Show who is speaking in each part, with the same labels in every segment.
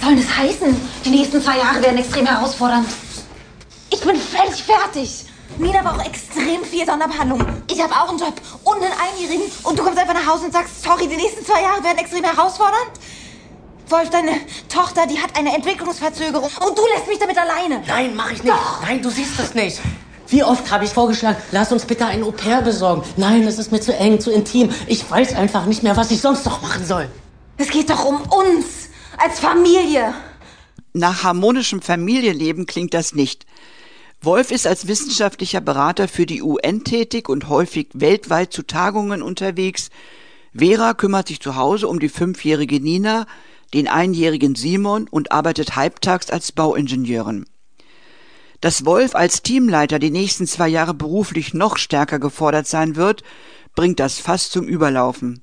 Speaker 1: Was soll das heißen? Die nächsten zwei Jahre werden extrem herausfordernd. Ich bin völlig fertig.
Speaker 2: Nina braucht extrem viel Sonderbehandlung. Ich habe auch einen Job und einen Einjährigen. Und du kommst einfach nach Hause und sagst, sorry, die nächsten zwei Jahre werden extrem herausfordernd? Wolf, deine Tochter, die hat eine Entwicklungsverzögerung. Und du lässt mich damit alleine.
Speaker 3: Nein, mach ich nicht. Doch. Nein, du siehst das nicht. Wie oft habe ich vorgeschlagen, lass uns bitte ein Au-pair besorgen. Nein, es ist mir zu eng, zu intim. Ich weiß einfach nicht mehr, was ich sonst noch machen soll.
Speaker 2: Es geht doch um uns als Familie.
Speaker 4: Nach harmonischem Familienleben klingt das nicht. Wolf ist als wissenschaftlicher Berater für die UN tätig und häufig weltweit zu Tagungen unterwegs. Vera kümmert sich zu Hause um die fünfjährige Nina, den einjährigen Simon und arbeitet halbtags als Bauingenieurin. Dass Wolf als Teamleiter die nächsten zwei Jahre beruflich noch stärker gefordert sein wird, bringt das fast zum Überlaufen.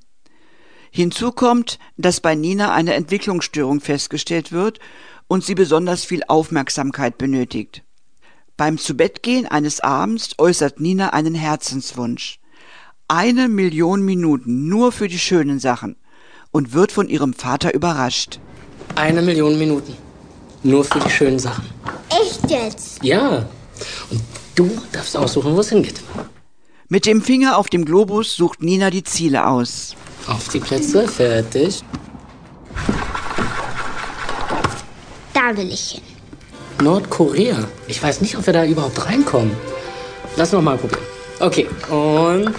Speaker 4: Hinzu kommt, dass bei Nina eine Entwicklungsstörung festgestellt wird und sie besonders viel Aufmerksamkeit benötigt. Beim Zubettgehen eines Abends äußert Nina einen Herzenswunsch. Eine Million Minuten nur für die schönen Sachen und wird von ihrem Vater überrascht.
Speaker 3: Eine Million Minuten. Nur für die schönen Sachen.
Speaker 5: Echt jetzt?
Speaker 3: Ja. Und du darfst aussuchen, wo es hingeht.
Speaker 4: Mit dem Finger auf dem Globus sucht Nina die Ziele aus.
Speaker 3: Auf die Plätze, fertig.
Speaker 5: Da will ich hin.
Speaker 3: Nordkorea. Ich weiß nicht, ob wir da überhaupt reinkommen. Lass noch mal probieren. Okay, und.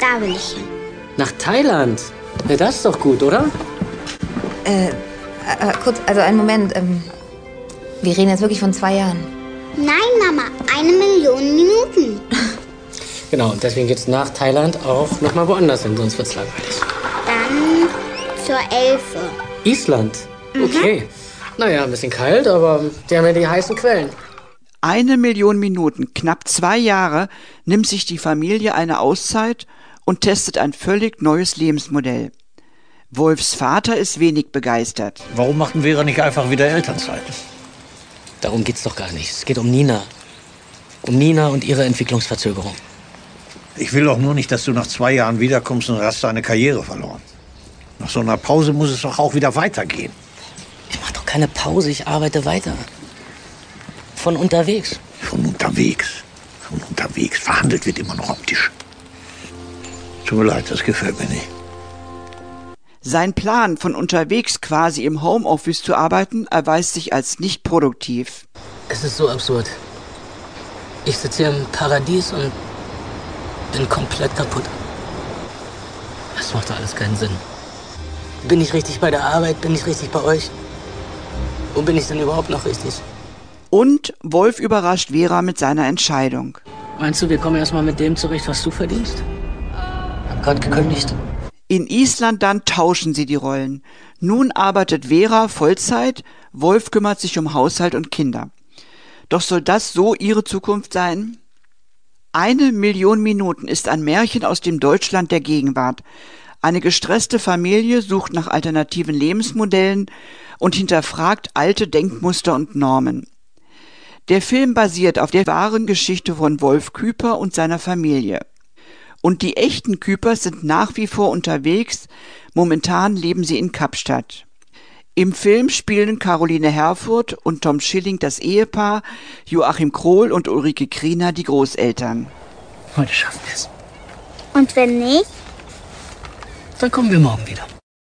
Speaker 5: Da will ich hin.
Speaker 3: Nach Thailand. Ja, das ist doch gut, oder?
Speaker 2: Äh, äh, kurz, also einen Moment. Ähm, wir reden jetzt wirklich von zwei Jahren.
Speaker 5: Nein, Mama, eine Million.
Speaker 3: Genau, und deswegen geht's nach Thailand auch noch mal woanders hin, sonst wird's langweilig.
Speaker 5: Dann zur Elfe.
Speaker 3: Island? Okay. Mhm. Naja, ein bisschen kalt, aber die haben ja die heißen Quellen.
Speaker 4: Eine Million Minuten, knapp zwei Jahre, nimmt sich die Familie eine Auszeit und testet ein völlig neues Lebensmodell. Wolfs Vater ist wenig begeistert.
Speaker 6: Warum machen wir nicht einfach wieder Elternzeit?
Speaker 3: Darum geht's doch gar nicht. Es geht um Nina. Um Nina und ihre Entwicklungsverzögerung.
Speaker 6: Ich will doch nur nicht, dass du nach zwei Jahren wiederkommst und hast deine Karriere verloren. Nach so einer Pause muss es doch auch wieder weitergehen.
Speaker 3: Ich mach doch keine Pause, ich arbeite weiter. Von unterwegs.
Speaker 6: Von unterwegs. Von unterwegs. Verhandelt wird immer noch optisch. Tut mir leid, das gefällt mir nicht.
Speaker 4: Sein Plan, von unterwegs quasi im Homeoffice zu arbeiten, erweist sich als nicht produktiv.
Speaker 3: Es ist so absurd. Ich sitze hier im Paradies und bin komplett kaputt. Das macht doch alles keinen Sinn. Bin ich richtig bei der Arbeit? Bin ich richtig bei euch? Wo bin ich denn überhaupt noch richtig?
Speaker 4: Und Wolf überrascht Vera mit seiner Entscheidung.
Speaker 3: Meinst du, wir kommen erstmal mit dem zurecht, was du verdienst? Hab grad gekündigt.
Speaker 4: In Island dann tauschen sie die Rollen. Nun arbeitet Vera Vollzeit, Wolf kümmert sich um Haushalt und Kinder. Doch soll das so ihre Zukunft sein? Eine Million Minuten ist ein Märchen aus dem Deutschland der Gegenwart. Eine gestresste Familie sucht nach alternativen Lebensmodellen und hinterfragt alte Denkmuster und Normen. Der Film basiert auf der wahren Geschichte von Wolf Küper und seiner Familie. Und die echten Küpers sind nach wie vor unterwegs, momentan leben sie in Kapstadt. Im Film spielen Caroline Herfurth und Tom Schilling das Ehepaar, Joachim Krohl und Ulrike Kriener die Großeltern.
Speaker 3: Heute schaffen wir es.
Speaker 5: Und wenn nicht?
Speaker 3: Dann kommen wir morgen wieder.